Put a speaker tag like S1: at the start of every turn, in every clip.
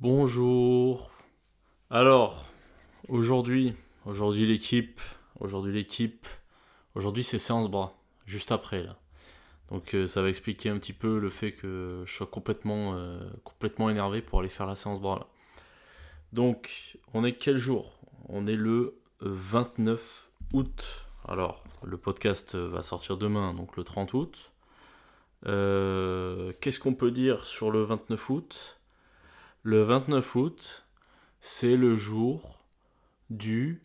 S1: Bonjour. Alors, aujourd'hui, l'équipe, aujourd'hui l'équipe, aujourd'hui c'est séance bras, juste après là. Donc euh, ça va expliquer un petit peu le fait que je sois complètement, euh, complètement énervé pour aller faire la séance bras. Donc, on est quel jour? On est le 29 août. Alors, le podcast va sortir demain, donc le 30 août. Euh, Qu'est-ce qu'on peut dire sur le 29 août? Le 29 août, c'est le jour du.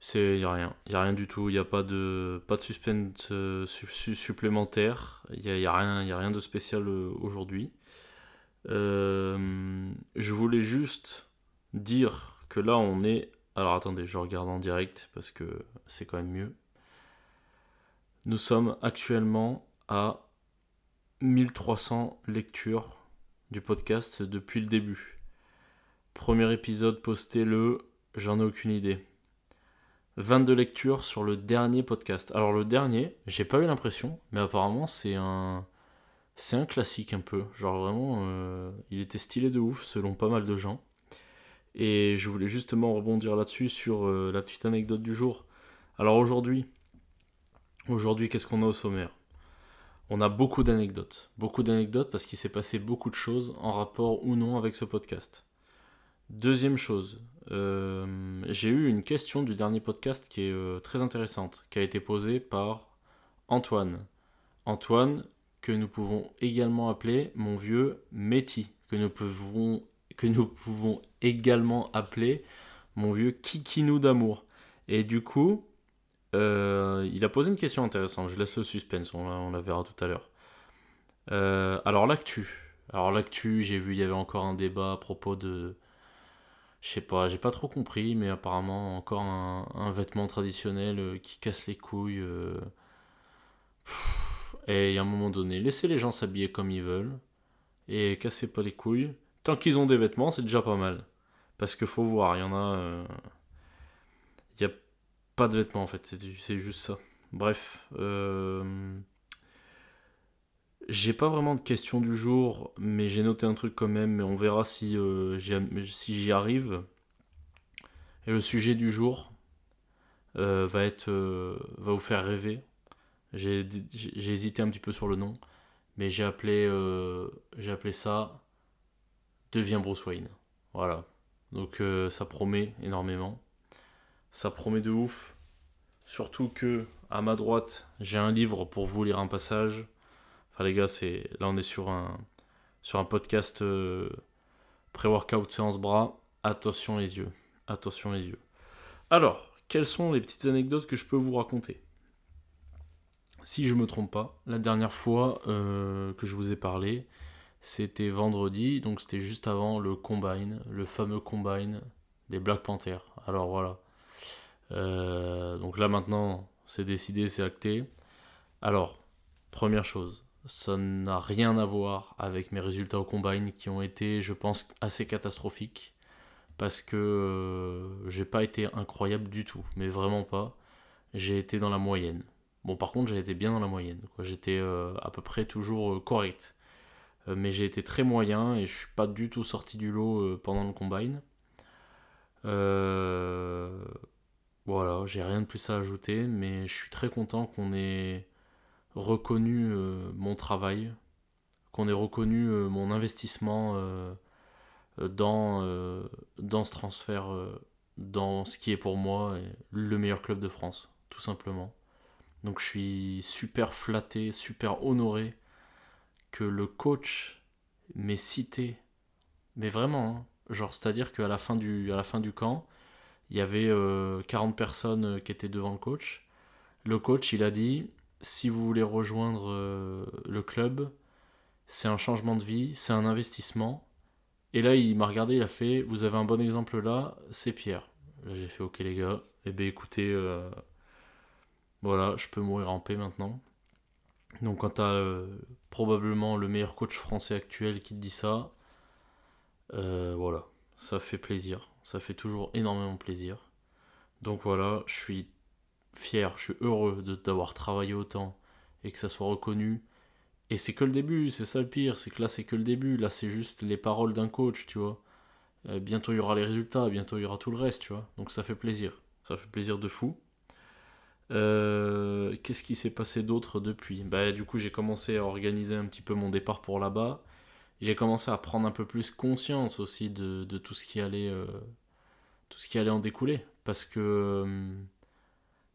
S1: C'est y a rien, a rien du tout, il y a pas de pas de suspense euh, su- su- supplémentaire, il y a, y a rien, a rien de spécial euh, aujourd'hui. Euh, je voulais juste dire que là on est. Alors attendez, je regarde en direct parce que c'est quand même mieux. Nous sommes actuellement à 1300 lectures podcast depuis le début. Premier épisode posté le. J'en ai aucune idée. 22 lectures sur le dernier podcast. Alors le dernier, j'ai pas eu l'impression, mais apparemment c'est un. C'est un classique un peu. Genre vraiment, euh, il était stylé de ouf selon pas mal de gens. Et je voulais justement rebondir là-dessus sur euh, la petite anecdote du jour. Alors aujourd'hui, aujourd'hui qu'est-ce qu'on a au sommaire? On a beaucoup d'anecdotes. Beaucoup d'anecdotes parce qu'il s'est passé beaucoup de choses en rapport ou non avec ce podcast. Deuxième chose, euh, j'ai eu une question du dernier podcast qui est euh, très intéressante, qui a été posée par Antoine. Antoine, que nous pouvons également appeler mon vieux Métis, que nous pouvons, que nous pouvons également appeler mon vieux Kikinou d'amour. Et du coup, euh, il a posé une question intéressante, je laisse le suspense, on la, verra tout à l'heure. Euh, alors l'actu. Alors l'actu, j'ai vu, il y avait encore un débat à propos de... Je sais pas, j'ai pas trop compris, mais apparemment encore un, vêtement traditionnel euh, qui casse les couilles. euh. Et a un moment donné, laissez les gens s'habiller comme ils veulent et cassez pas les couilles. Tant qu'ils ont des vêtements, c'est déjà pas mal. Parce qu'il faut voir, il y en a. pas de vêtements en fait, c'est juste ça. Bref. euh, J'ai pas vraiment de question du jour, mais j'ai noté un truc quand même, mais on verra si, euh, j'y arrive. Et le sujet du jour euh, va être va vous faire rêver. J'ai hésité un petit peu sur le nom, mais j'ai appelé j'ai appelé ça Deviens Bruce Wayne. Voilà. Donc ça promet énormément. Ça promet de ouf. Surtout que à ma droite, j'ai un livre pour vous lire un passage. Enfin les gars, c'est là on est sur un sur un podcast euh, pré-workout séance bras. Attention les yeux. Attention les yeux. Alors, quelles sont les petites anecdotes que je peux vous raconter? Si je me trompe pas, la dernière fois euh, que je vous ai parlé, c'était vendredi, donc c'était juste avant le combine, le fameux combine des Black Panthers. Alors voilà. Euh, donc là maintenant, c'est décidé, c'est acté. Alors, première chose, ça n'a rien à voir avec mes résultats au combine qui ont été, je pense, assez catastrophiques. Parce que euh, j'ai pas été incroyable du tout, mais vraiment pas. J'ai été dans la moyenne. Bon, par contre, j'ai été bien dans la moyenne. J'étais euh, à peu près toujours correct. Mais j'ai été très moyen et je suis pas du tout sorti du lot pendant le combine. Voilà, j'ai rien de plus à ajouter, mais je suis très content qu'on ait reconnu euh, mon travail, qu'on ait reconnu euh, mon investissement euh, dans, dans ce transfert, dans ce qui est pour moi le meilleur club de France, tout simplement. Donc je suis super flatté, super honoré que le coach m'ait cité, mais vraiment, hein, genre c'est-à-dire qu'à la fin du, à la fin du camp, il y avait euh, 40 personnes euh, qui étaient devant le coach. Le coach, il a dit, si vous voulez rejoindre euh, le club, c'est un changement de vie, c'est un investissement. Et là, il m'a regardé, il a fait, vous avez un bon exemple là, c'est Pierre. Là, j'ai fait, ok les gars, eh bien écoutez, euh, voilà, je peux mourir en paix maintenant. Donc quand t'as euh, probablement le meilleur coach français actuel qui te dit ça, euh, ça fait plaisir, ça fait toujours énormément plaisir. Donc voilà, je suis fier, je suis heureux d'avoir travaillé autant et que ça soit reconnu Et c'est que le début, c'est ça le pire, c'est que là c'est que le début, là c'est juste les paroles d'un coach, tu vois. Euh, bientôt il y aura les résultats, bientôt il y aura tout le reste, tu vois. Donc ça fait plaisir, ça fait plaisir de fou. Euh, qu'est-ce qui s'est passé d'autre depuis? Bah du coup j'ai commencé à organiser un petit peu mon départ pour là-bas. J'ai commencé à prendre un peu plus conscience aussi de, tout ce qui allait euh, tout ce qui allait en découler parce que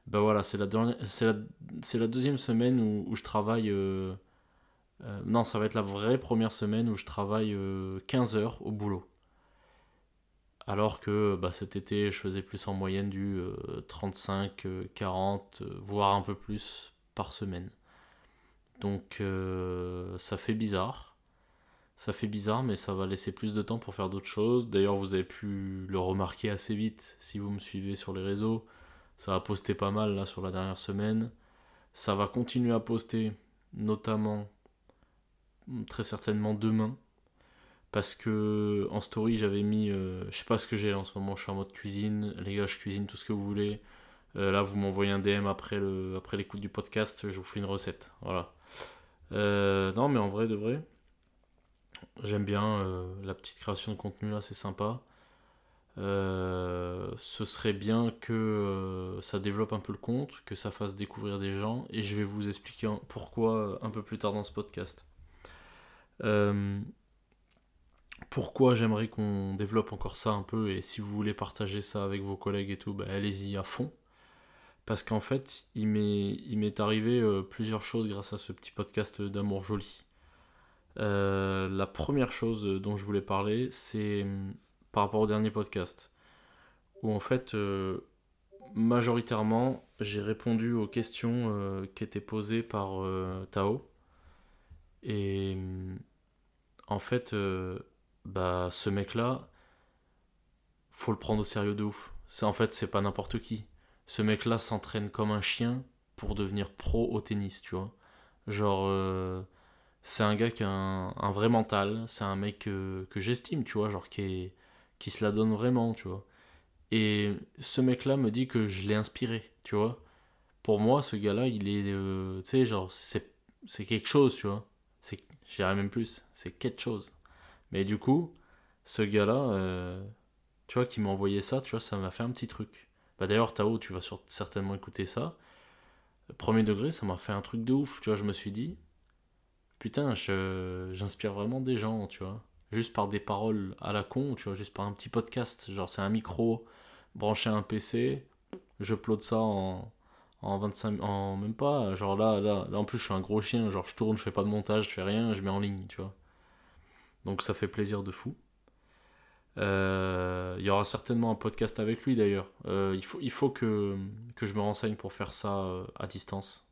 S1: bah voilà c'est la deuxième semaine où, je travaille non ça va être la vraie première semaine où je travaille 15 heures au boulot alors que bah, cet été, je faisais plus en moyenne du 35, euh, 40, euh, euh, voire un peu plus par semaine. Donc ça fait bizarre. Ça fait bizarre, mais ça va laisser plus de temps pour faire d'autres choses. D'ailleurs, vous avez pu le remarquer assez vite si vous me suivez sur les réseaux. Ça a posté pas mal là sur la dernière semaine. Ça va continuer à poster, notamment très certainement demain parce que en story j'avais mis euh, je sais pas ce que j'ai en ce moment je suis en mode cuisine les gars je cuisine tout ce que vous voulez euh, là vous m'envoyez un DM après le après l'écoute du podcast je vous fais une recette voilà euh, non mais en vrai de vrai j'aime bien la petite création de contenu là c'est sympa ce serait bien que ça développe un peu le compte que ça fasse découvrir des gens et je vais vous expliquer pourquoi un peu plus tard dans ce podcast pourquoi j'aimerais qu'on développe encore ça un peu et si vous voulez partager ça avec vos collègues et tout, bah, allez-y à fond. Parce qu'en fait, il m'est arrivé euh, plusieurs choses grâce à ce petit podcast d'amour joli. Euh, la première chose dont je voulais parler, c'est hum, par rapport au dernier podcast. Où en fait, euh, majoritairement, j'ai répondu aux questions qui étaient posées par Tao. Et hum, en fait, bah ce mec-là, faut le prendre au sérieux de ouf. En fait, c'est pas n'importe qui. Ce mec-là s'entraîne comme un chien pour devenir pro au tennis, tu vois. Genre, euh, c'est un gars qui a un, vrai mental, c'est un mec que, j'estime, tu vois, genre qui, qui se la donne vraiment, tu vois. Et ce mec-là me dit que je l'ai inspiré, tu vois. Pour moi, ce gars-là, il est, euh, tu sais, genre, c'est, c'est quelque chose, tu vois. C'est, je dirais même plus, c'est quelque chose. Mais du coup, ce gars-là, euh, tu vois, qui m'a envoyé ça, tu vois, ça m'a fait un petit truc. Bah d'ailleurs, Tao, tu vas certainement écouter ça. Premier degré, ça m'a fait un truc de ouf, tu vois, je me suis dit, putain, j'inspire vraiment des gens, tu vois. Juste par des paroles à la con, tu vois, juste par un petit podcast. Genre, c'est un micro branché à un PC, je upload ça en, en 25 en même pas genre là, là là en plus je suis un gros chien genre je tourne je fais pas de montage je fais rien je mets en ligne tu vois donc ça fait plaisir de fou. Euh, il y aura certainement un podcast avec lui d'ailleurs. Euh, il faut, que, je me renseigne pour faire ça euh, à distance.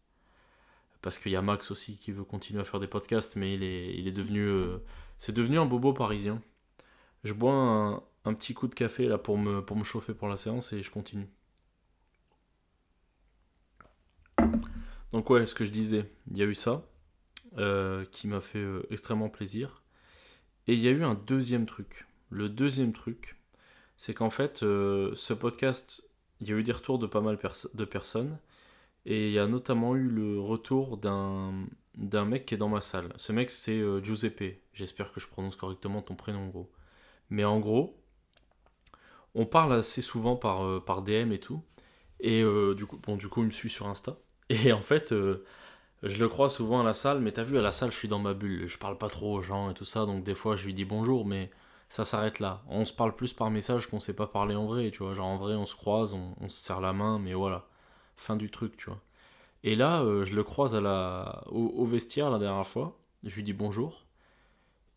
S1: Parce qu'il y a Max aussi qui veut continuer à faire des podcasts, mais il est, il est devenu. c'est devenu un bobo parisien. Je bois un, un, petit coup de café là pour me, pour me chauffer pour la séance et je continue. Donc ouais, ce que je disais, il y a eu ça qui m'a fait extrêmement plaisir. Et il y a eu un deuxième truc. Le deuxième truc, c'est qu'en fait, euh, ce podcast, il y a eu des retours de pas mal de personnes. Et il y a notamment eu le retour d'un, d'un mec qui est dans ma salle. Ce mec, c'est euh, Giuseppe. J'espère que je prononce correctement ton prénom, gros. Mais en gros, on parle assez souvent par, euh, par DM et tout. Et du, coup, bon, du coup, il me suit sur Insta. Et en fait, je le crois souvent à la salle, mais t'as vu, à la salle, je suis dans ma bulle. Je parle pas trop aux gens et tout ça, donc des fois, je lui dis bonjour, mais ça s'arrête là. On se parle plus par message qu'on sait pas parler en vrai, tu vois. Genre, en vrai, on se croise, on, se serre la main, mais voilà. Fin du truc, tu vois. Et là, euh, je le croise au, vestiaire la dernière fois. Je lui dis bonjour.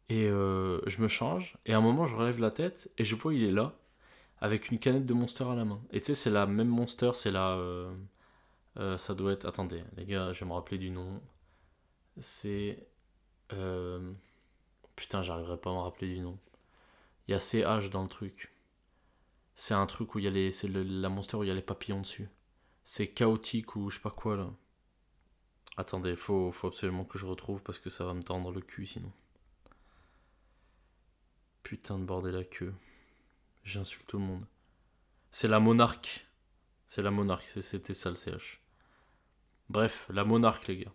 S1: Et euh, je me change. Et à un moment, je relève la tête et je vois il est là, avec une canette de Monster à la main. Et tu sais, c'est la même Monster, c'est la. Euh, ça doit être. Attendez, les gars, je vais me rappeler du nom. C'est. Putain, j'arriverai pas à me rappeler du nom. Il y a CH dans le truc. C'est un truc où il y a les. C'est la monster où il y a les papillons dessus. C'est chaotique ou je sais pas quoi là. Attendez, faut, faut absolument que je retrouve parce que ça va me tendre le cul sinon. Putain de bordel à queue. J'insulte tout le monde. C'est la monarque. C'est la monarque, c'était ça le CH. Bref, la monarque, les gars.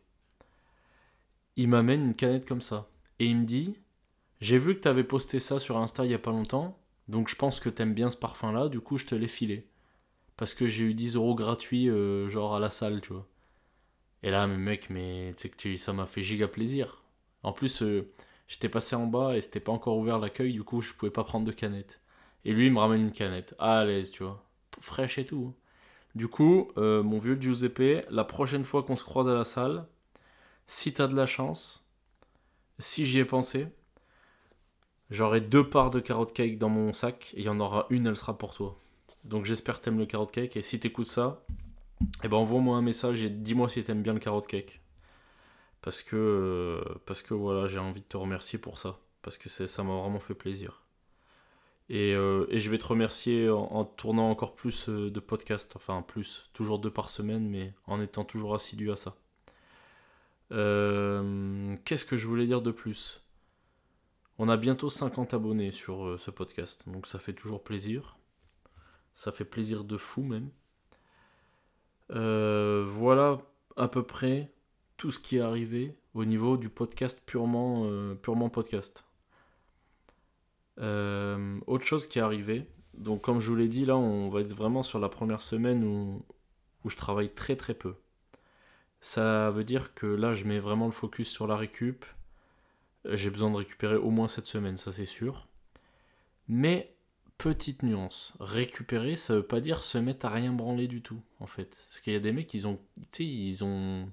S1: il m'amène une canette comme ça. Et il me dit J'ai vu que tu avais posté ça sur Insta il y a pas longtemps, donc je pense que t'aimes bien ce parfum-là, du coup je te l'ai filé. Parce que j'ai eu 10 euros gratuits, euh, genre à la salle, tu vois. Et là, mais mec, mais tu sais que ça m'a fait giga plaisir. En plus, euh, j'étais passé en bas et c'était pas encore ouvert l'accueil, du coup je pouvais pas prendre de canette. Et lui, il me ramène une canette, à l'aise, tu vois. Fraîche et tout. Du coup, euh, mon vieux Giuseppe, la prochaine fois qu'on se croise à la salle, si t'as de la chance, si j'y ai pensé, j'aurai deux parts de carotte cake dans mon sac et il y en aura une, elle sera pour toi. Donc j'espère que t'aimes le carotte cake et si t'écoutes ça, eh ben envoie-moi un message et dis-moi si t'aimes bien le carotte cake. Parce que, euh, voilà, j'ai envie de te remercier pour ça. Parce que ça m'a vraiment fait plaisir. Et, euh, je vais te remercier en, tournant encore plus euh, de podcasts, enfin plus, toujours deux par semaine, mais en étant toujours assidu à ça. Qu'est-ce que je voulais dire de plus? On a bientôt 50 abonnés sur ce podcast, donc ça fait toujours plaisir. Ça fait plaisir de fou même. voilà à peu près tout ce qui est arrivé au niveau du podcast purement, euh, podcast. Euh, autre chose qui est arrivé, donc comme je vous l'ai dit, là on va être vraiment sur la première semaine où, où je travaille très très peu. Ça veut dire que là je mets vraiment le focus sur la récup. J'ai besoin de récupérer au moins cette semaine, ça c'est sûr. Mais petite nuance, récupérer ça veut pas dire se mettre à rien branler du tout en fait. Parce qu'il y a des mecs, ils ont, ils ont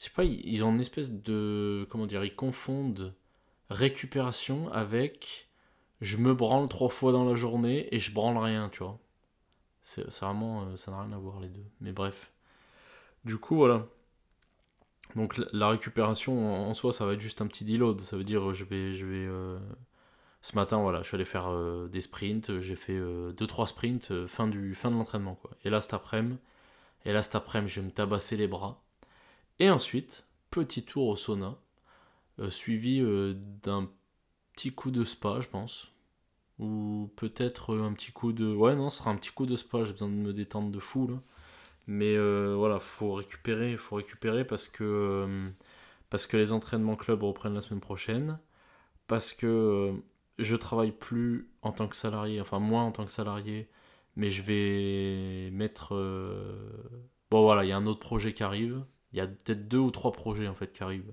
S1: je sais pas, ils ont une espèce de. Comment dire Ils confondent récupération avec je me branle trois fois dans la journée et je branle rien, tu vois. C'est vraiment. Euh, ça n'a rien à voir les deux. Mais bref. Du coup, voilà. Donc la récupération en soi, ça va être juste un petit deload. Ça veut dire je vais. Je vais euh, Ce matin, voilà, je suis allé faire euh, des sprints. J'ai fait 2-3 sprints fin, du, fin de l'entraînement. quoi. Et là, cet après-midi, je vais me tabasser les bras. Et ensuite, petit tour au sauna, euh, suivi euh, d'un petit coup de spa, je pense. Ou peut-être un petit coup de... Ouais, non, ce sera un petit coup de spa, j'ai besoin de me détendre de fou, là. Mais euh, voilà, faut récupérer, faut récupérer parce que, parce que les entraînements club reprennent la semaine prochaine. Parce que je travaille plus en tant que salarié, enfin moins en tant que salarié, mais je vais mettre... Bon voilà, il y a un autre projet qui arrive, il y a peut-être deux ou trois projets en fait qui arrivent,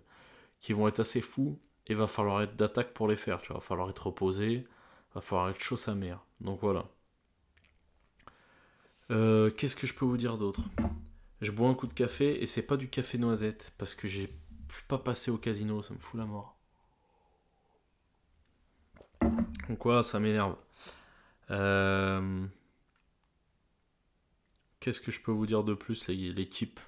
S1: qui vont être assez fous, et va falloir être d'attaque pour les faire, tu vois, va falloir être reposé, va falloir être chaud sa mère. Donc voilà. Euh, qu'est-ce que je peux vous dire d'autre? Je bois un coup de café et c'est pas du café noisette parce que je suis pas passé au casino, ça me fout la mort. Donc voilà, ça m'énerve. Euh, qu'est-ce que je peux vous dire de plus, l'équipe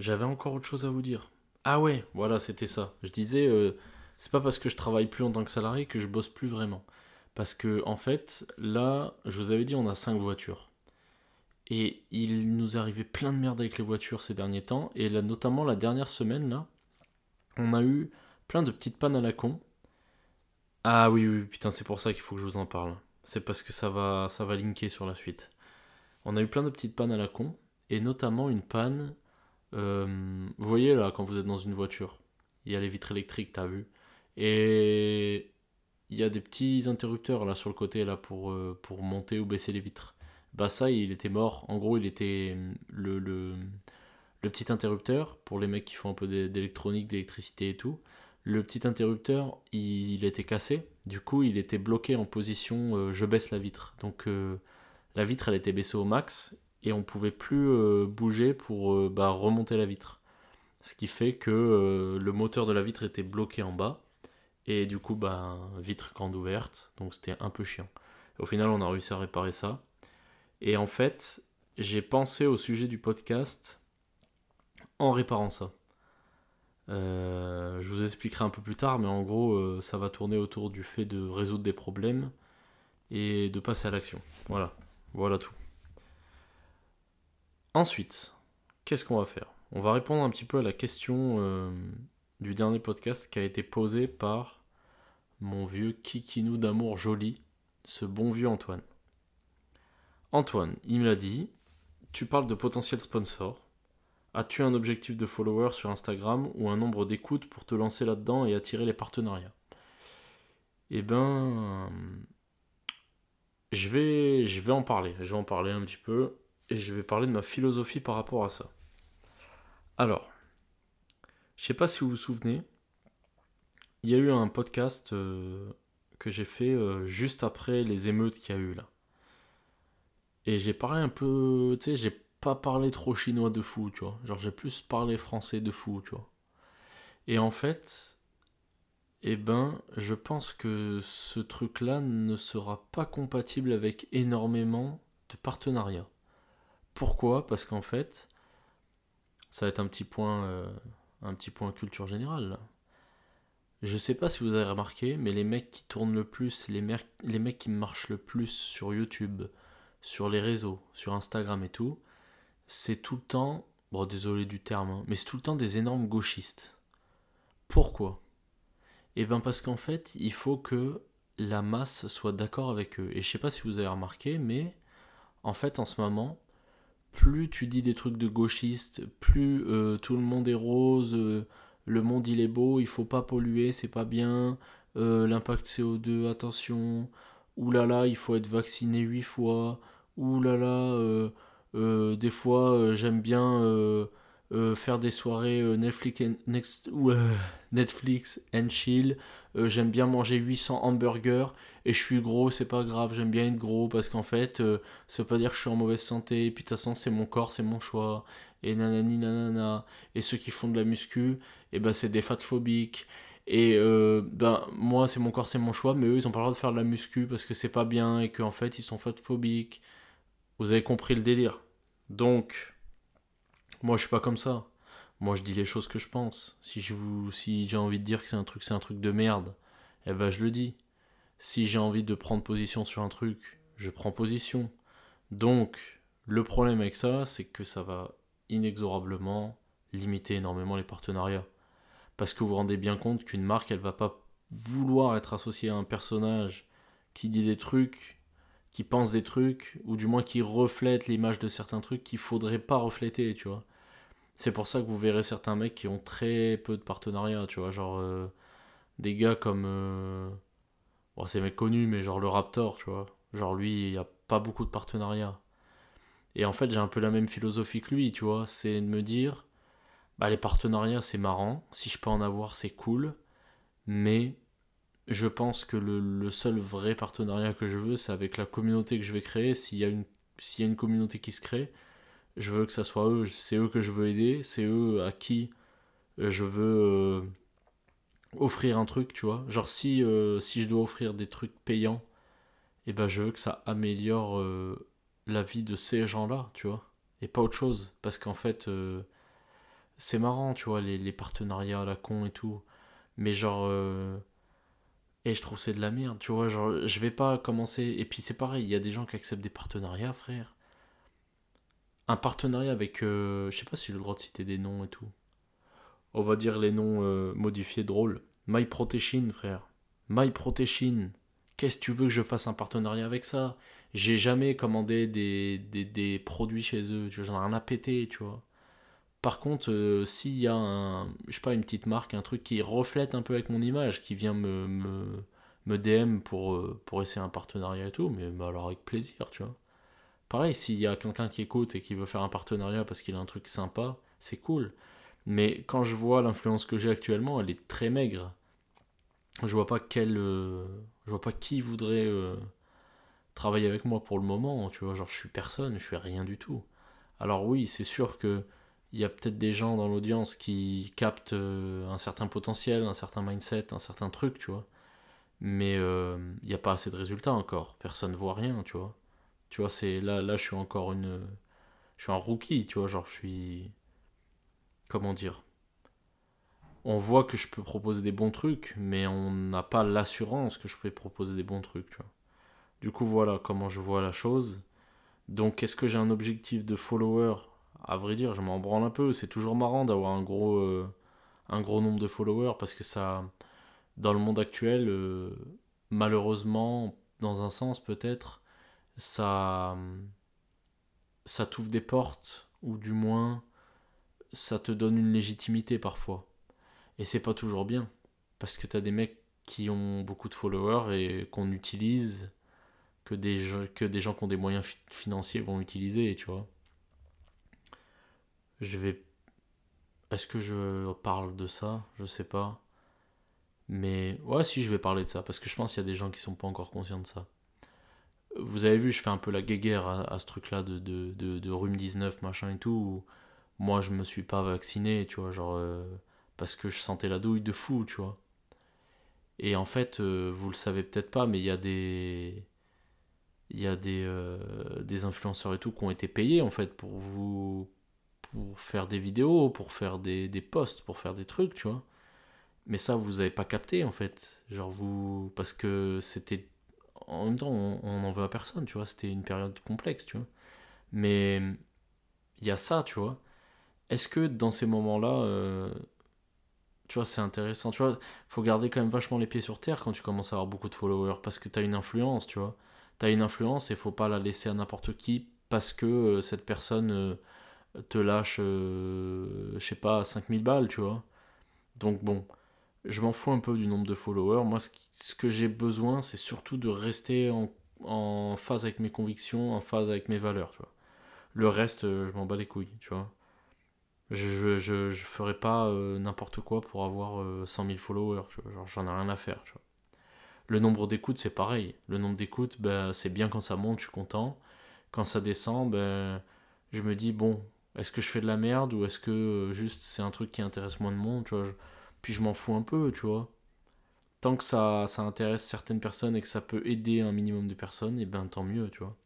S1: j'avais encore autre chose à vous dire. Ah ouais, voilà, c'était ça. Je disais, euh, c'est pas parce que je travaille plus en tant que salarié que je bosse plus vraiment. Parce que, en fait, là, je vous avais dit, on a 5 voitures. Et il nous arrivait plein de merde avec les voitures ces derniers temps. Et là, notamment la dernière semaine, là, on a eu plein de petites pannes à la con. Ah oui, oui, putain, c'est pour ça qu'il faut que je vous en parle. C'est parce que ça va, ça va linker sur la suite. On a eu plein de petites pannes à la con. Et notamment une panne euh, vous voyez là, quand vous êtes dans une voiture, il y a les vitres électriques, t'as vu Et il y a des petits interrupteurs là sur le côté là pour, euh, monter ou baisser les vitres. Bah ça, il était mort. En gros, il était le, le, le petit interrupteur pour les mecs qui font un peu d'électronique, d'électricité et tout. Le petit interrupteur, il, était cassé. Du coup, il était bloqué en position euh, je baisse la vitre. Donc la vitre, elle était baissée au max et on pouvait plus euh, bouger pour euh, bah, remonter la vitre. Ce qui fait que euh, le moteur de la vitre était bloqué en bas et du coup bah, vitre grande ouverte, donc c'était un peu chiant. Au final on a réussi à réparer ça. Et en fait j'ai pensé au sujet du podcast en réparant ça. Je vous expliquerai un peu plus tard, mais en gros, ça va tourner autour du fait de résoudre des problèmes et de passer à l'action. Voilà, voilà tout. Ensuite, qu'est-ce qu'on va faire? On va répondre un petit peu à la question euh, du dernier podcast qui a été posée par mon vieux kikinou d'amour joli, ce bon vieux Antoine. Antoine, il me l'a dit, tu parles de potentiel sponsor. As-tu un objectif de followers sur Instagram ou un nombre d'écoutes pour te lancer là-dedans et attirer les partenariats? Eh ben, je vais, en parler. Je vais en parler un petit peu et je vais parler de ma philosophie par rapport à ça. Alors, je sais pas si vous vous souvenez, il y a eu un podcast euh, que j'ai fait euh, juste après les émeutes qu'il y a eu là. Et j'ai parlé un peu, tu sais, j'ai pas parlé trop chinois de fou, tu vois. Genre, j'ai plus parlé français de fou, tu vois. Et en fait, eh ben, je pense que ce truc-là ne sera pas compatible avec énormément de partenariats. Pourquoi? Parce qu'en fait, ça va être un petit point, euh, un petit point culture générale. Je sais pas si vous avez remarqué, mais les mecs qui tournent le plus, les, les mecs qui marchent le plus sur YouTube, sur les réseaux, sur Instagram et tout, c'est tout le temps, bon désolé du terme, hein, mais c'est tout le temps des énormes gauchistes. Pourquoi? Eh bien parce qu'en fait, il faut que la masse soit d'accord avec eux. Et je sais pas si vous avez remarqué, mais en fait en ce moment, plus tu dis des trucs de gauchistes, plus euh, tout le monde est rose, euh, le monde il est beau, il faut pas polluer, c'est pas bien, euh, l'impact CO2, attention, oulala, il faut être vacciné 8 fois, oulala, euh, des fois, euh, j'aime bien euh, faire des soirées Netflix, and, next, Netflix and chill. j'aime bien manger 800 hamburgers et je suis gros, c'est pas grave. J'aime bien être gros parce qu'en fait, ça veut pas dire que je suis en mauvaise santé. Et puis de toute façon, c'est mon corps, c'est mon choix. Et nanani nanana. Et ceux qui font de la muscu, et eh ben c'est des fatphobiques. Et ben moi c'est mon corps, c'est mon choix, mais eux ils ont pas le droit de faire de la muscu parce que c'est pas bien et qu'en fait ils sont fatphobiques. Vous avez compris le délire. Donc, moi je suis pas comme ça. Moi je dis les choses que je pense. Si si j'ai envie de dire que c'est un truc, c'est un truc de merde, eh ben je le dis. Si j'ai envie de prendre position sur un truc, je prends position. Donc, le problème avec ça, c'est que ça va inexorablement limiter énormément les partenariats. Parce que vous vous rendez bien compte qu'une marque, elle va pas vouloir être associée à un personnage qui dit des trucs qui pense des trucs, ou du moins qui reflète l'image de certains trucs qu'il faudrait pas refléter, tu vois. C'est pour ça que vous verrez certains mecs qui ont très peu de partenariats, tu vois, genre euh, des gars comme... Euh, bon, c'est mec connu, mais genre le Raptor, tu vois. Genre lui, il n'y a pas beaucoup de partenariats. Et en fait, j'ai un peu la même philosophie que lui, tu vois. C'est de me dire, bah les partenariats, c'est marrant. Si je peux en avoir, c'est cool. Mais je pense que le, seul vrai partenariat que je veux, c'est avec la communauté que je vais créer. S'il y, a une, y a une communauté qui se crée, je veux que ça soit eux. C'est eux que je veux aider. C'est eux à qui je veux euh, offrir un truc, tu vois. Genre, si, euh, si je dois offrir des trucs payants, eh ben, je veux que ça améliore euh, la vie de ces gens-là, tu vois. Et pas autre chose. Parce qu'en fait, c'est marrant, tu vois, les, les, partenariats à la con et tout. Mais genre et je trouve c'est de la merde, tu vois, genre, je vais pas commencer... Et puis c'est pareil, il y a des gens qui acceptent des partenariats, frère. Un partenariat avec... Euh, je sais pas si j'ai le droit de citer des noms et tout. On va dire les noms euh, modifiés drôles. My frère. My Qu'est-ce que tu veux que je fasse un partenariat avec ça? J'ai jamais commandé des, produits chez eux, j'en ai rien à péter, tu vois. Par contre, euh, s'il y a je sais pas, une petite marque, un truc qui reflète un peu avec mon image, qui vient me, DM pour, euh, pour essayer un partenariat et tout, mais alors avec plaisir, tu vois. Pareil, s'il y a quelqu'un qui écoute et qui veut faire un partenariat parce qu'il a un truc sympa, c'est cool. Mais quand je vois l'influence que j'ai actuellement, elle est très maigre. Je vois pas quel, euh, je vois pas qui voudrait travailler avec moi pour le moment, tu vois. Genre, je suis personne, je suis rien du tout. Alors oui, c'est sûr que il y a peut-être des gens dans l'audience qui captent euh, un certain potentiel, un certain mindset, un certain truc, tu vois. Mais euh, il n'y a pas assez de résultats encore. Personne ne voit rien, tu vois. Tu vois, c'est là, là, je suis encore une. Je suis un rookie, tu vois. Genre, je suis. Comment dire? On voit que je peux proposer des bons trucs, mais on n'a pas l'assurance que je peux proposer des bons trucs, tu vois. Du coup, voilà comment je vois la chose. Donc, est-ce que j'ai un objectif de follower à vrai dire, je m'en branle un peu. C'est toujours marrant d'avoir un gros, euh, un gros nombre de followers parce que ça, dans le monde actuel, euh, malheureusement, dans un sens peut-être, ça, ça t'ouvre des portes ou du moins ça te donne une légitimité parfois. Et c'est pas toujours bien. Parce que t'as des mecs qui ont beaucoup de followers et qu'on utilise, que des, que des gens qui ont des moyens financiers vont utiliser, tu vois. Je vais. Est-ce que je parle de ça? Je sais pas. Mais ouais, si je vais parler de ça, parce que je pense qu'il y a des gens qui sont pas encore conscients de ça. Vous avez vu, je fais un peu la guéguerre à, ce truc-là de, de, de, rhume 19, machin et tout. moi, je me suis pas vacciné, tu vois, genre. Euh, parce que je sentais la douille de fou, tu vois. Et en fait, euh, vous le savez peut-être pas, mais il y a des. Il y a des, euh, des influenceurs et tout qui ont été payés en fait pour vous. Pour faire des vidéos, pour faire des, des posts, pour faire des trucs, tu vois. Mais ça, vous avez pas capté en fait. Genre vous. Parce que c'était. En même temps, on n'en veut à personne, tu vois. C'était une période complexe, tu vois. Mais il y a ça, tu vois. Est-ce que dans ces moments-là, euh, tu vois, c'est intéressant. Tu vois, faut garder quand même vachement les pieds sur terre quand tu commences à avoir beaucoup de followers parce que tu as une influence, tu vois. Tu as une influence et faut pas la laisser à n'importe qui parce que euh, cette personne euh, te lâche, euh, je sais pas, 5000 balles, tu vois. Donc bon, je m'en fous un peu du nombre de followers. Moi, ce, que j'ai besoin, c'est surtout de rester en, phase avec mes convictions, en phase avec mes valeurs, tu vois. Le reste, je m'en bats les couilles, tu vois. Je, je, je ferai pas euh, n'importe quoi pour avoir 100 euh, 000 followers, tu vois. Genre, j'en ai rien à faire, tu vois. Le nombre d'écoutes, c'est pareil. Le nombre d'écoutes, ben, c'est bien quand ça monte, je suis content. Quand ça descend, ben, je me dis, bon, est-ce que je fais de la merde ou est-ce que euh, juste c'est un truc qui intéresse moins de monde, tu vois. Puis je m'en fous un peu, tu vois. Tant que ça, ça intéresse certaines personnes et que ça peut aider un minimum de personnes, et ben tant mieux, tu vois.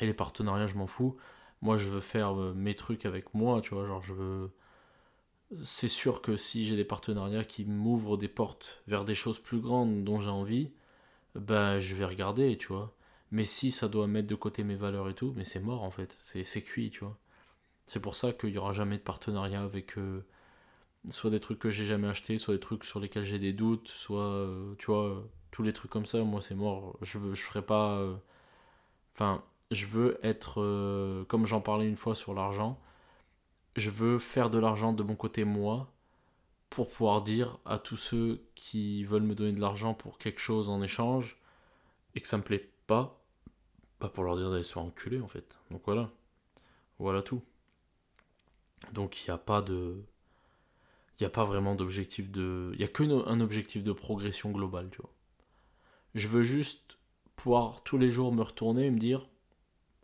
S1: Et les partenariats, je m'en fous moi je veux faire euh, mes trucs avec moi, tu vois, genre je veux... C'est sûr que si j'ai des partenariats qui m'ouvrent des portes vers des choses plus grandes dont j'ai envie, bah je vais regarder, tu vois. Mais si ça doit mettre de côté mes valeurs et tout, mais c'est mort en fait, c'est cuit, tu vois. C'est pour ça qu'il n'y aura jamais de partenariat avec euh, soit des trucs que j'ai jamais achetés, soit des trucs sur lesquels j'ai des doutes, soit, euh, tu vois, tous les trucs comme ça, moi c'est mort. Je, je ferai pas... Enfin, je veux être, euh, comme j'en parlais une fois sur l'argent, je veux faire de l'argent de mon côté moi, pour pouvoir dire à tous ceux qui veulent me donner de l'argent pour quelque chose en échange, et que ça me plaît pas, pas pour leur dire d'aller se faire enculer en fait. Donc voilà. Voilà tout. Donc il n'y a pas de. Il a pas vraiment d'objectif de. Il n'y a qu'un objectif de progression globale, tu vois. Je veux juste pouvoir tous les jours me retourner et me dire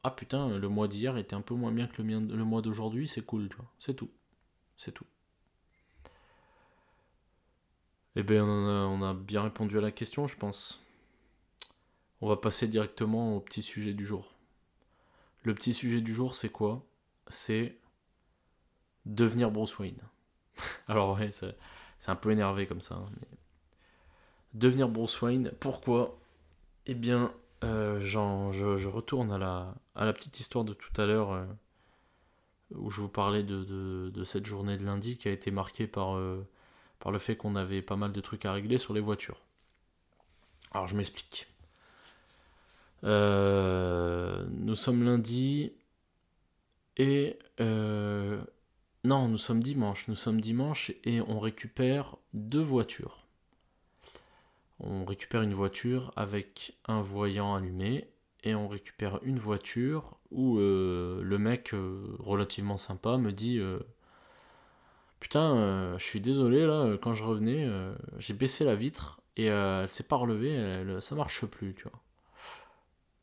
S1: ah putain, le mois d'hier était un peu moins bien que le, le mois d'aujourd'hui, c'est cool, tu vois. C'est tout. C'est tout. Eh bien, on a, bien répondu à la question, je pense. On va passer directement au petit sujet du jour. Le petit sujet du jour, c'est quoi? C'est devenir Bruce Wayne. Alors ouais, c'est un peu énervé comme ça. Hein, devenir Bruce Wayne, pourquoi? Eh bien, euh, je, retourne à la, petite histoire de tout à l'heure euh, où je vous parlais de, cette journée de lundi qui a été marquée par, euh, par le fait qu'on avait pas mal de trucs à régler sur les voitures. Alors je m'explique. nous sommes lundi et... non, nous sommes dimanche. Nous sommes dimanche et on récupère deux voitures. On récupère une voiture avec un voyant allumé et on récupère une voiture où euh, le mec euh, relativement sympa me dit euh, putain je suis désolé là quand je revenais j'ai baissé la vitre et elle s'est pas relevée ça marche plus tu vois.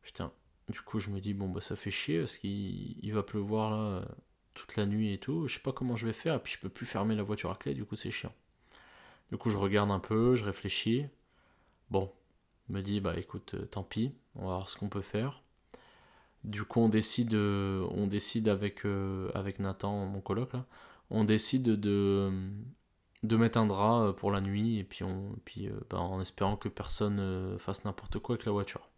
S1: Putain. Du coup je me dis bon bah ça fait chier parce qu'il va pleuvoir là toute la nuit et tout je sais pas comment je vais faire et puis je peux plus fermer la voiture à clé du coup c'est chiant du coup je regarde un peu je réfléchis Bon, me dit bah écoute, euh, tant pis, on va voir ce qu'on peut faire. Du coup, on décide, euh, on décide avec, euh, avec Nathan, mon coloc là, on décide de, de mettre un drap pour la nuit et puis, on, puis bah, en espérant que personne fasse n'importe quoi avec la voiture.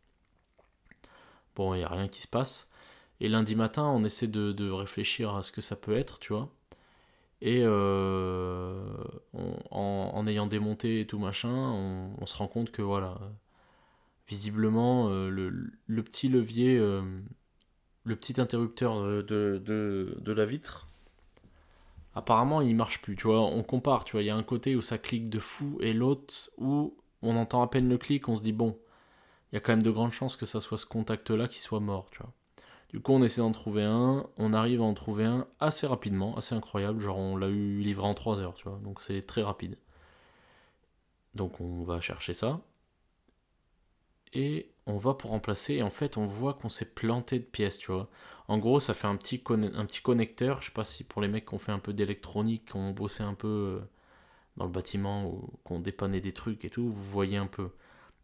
S1: Bon, il n'y a rien qui se passe. Et lundi matin, on essaie de, de, réfléchir à ce que ça peut être, tu vois. Et euh, en, ayant démonté et tout machin, on, se rend compte que voilà, visiblement, euh, le, petit levier, euh, le petit interrupteur de, de, la vitre, apparemment il marche plus, tu vois, on compare, tu vois, il y a un côté où ça clique de fou et l'autre où on entend à peine le clic, on se dit bon, il y a quand même de grandes chances que ça soit ce contact-là qui soit mort, tu vois. Du coup, on essaie d'en trouver un, on arrive à en trouver un assez rapidement, assez incroyable, genre on l'a eu livré en 3 heures, tu vois, donc c'est très rapide. Donc on va chercher ça. Et on va pour remplacer, et en fait on voit qu'on s'est planté de pièces, tu vois. En gros, ça fait un petit, connecteur, je sais pas si pour les mecs qui ont fait un peu d'électronique, qui ont bossé un peu euh, dans le bâtiment, ou qui ont dépanné des trucs et tout, vous voyez un peu.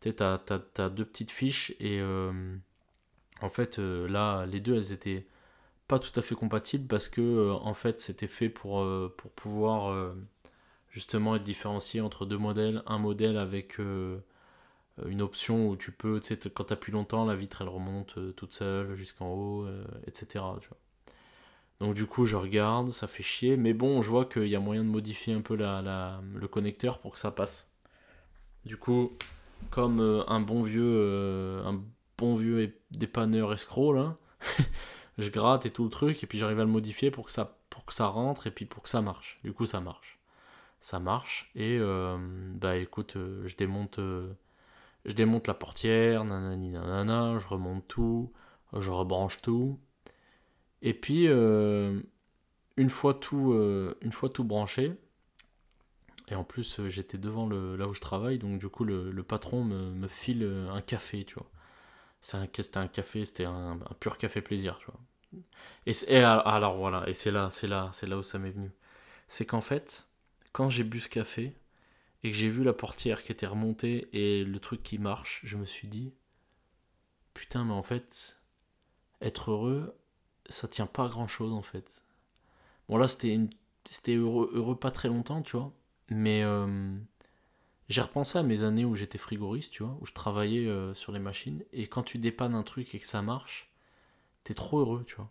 S1: Tu sais, t'as, as, deux petites fiches, et... Euh, en fait, euh, là, les deux, elles étaient pas tout à fait compatibles parce que, euh, en fait, c'était fait pour, euh, pour pouvoir justement être différencié entre deux modèles. Un modèle avec une option où tu peux, tu sais, quand tu appuies longtemps, la vitre elle remonte toute seule jusqu'en haut, etc. Donc du coup, je regarde, ça fait chier, mais bon, je vois qu'il y a moyen de modifier un peu la, le connecteur pour que ça passe. Du coup, comme un bon vieux, bon vieux dépanneur escroc là. je gratte et tout le truc, et puis j'arrive à le modifier pour que, ça, pour que ça rentre, et puis pour que ça marche. Du coup, ça marche. Ça marche, et euh, bah écoute, euh, je démonte, euh, je démonte la portière, nanani nanana, je remonte tout, je rebranche tout. Et puis, une, fois tout, une fois tout branché, et en plus j'étais devant le, là où je travaille, donc du coup le, patron me, me, file un café, tu vois c'était un, café, c'était un, pur café plaisir, tu vois. Et, alors voilà, et c'est là, c'est là, c'est là où ça m'est venu. C'est qu'en fait, quand j'ai bu ce café et que j'ai vu la portière qui était remontée et le truc qui marche, je me suis dit, putain, mais en fait, être heureux, ça tient pas à grand chose en fait. Bon là, c'était c'était heureux, heureux pas très longtemps, tu vois, mais euh, j'ai repensé à mes années où j'étais frigoriste, tu vois, où je travaillais euh, sur les machines, et quand tu dépannes un truc et que ça marche, t'es trop heureux, tu vois.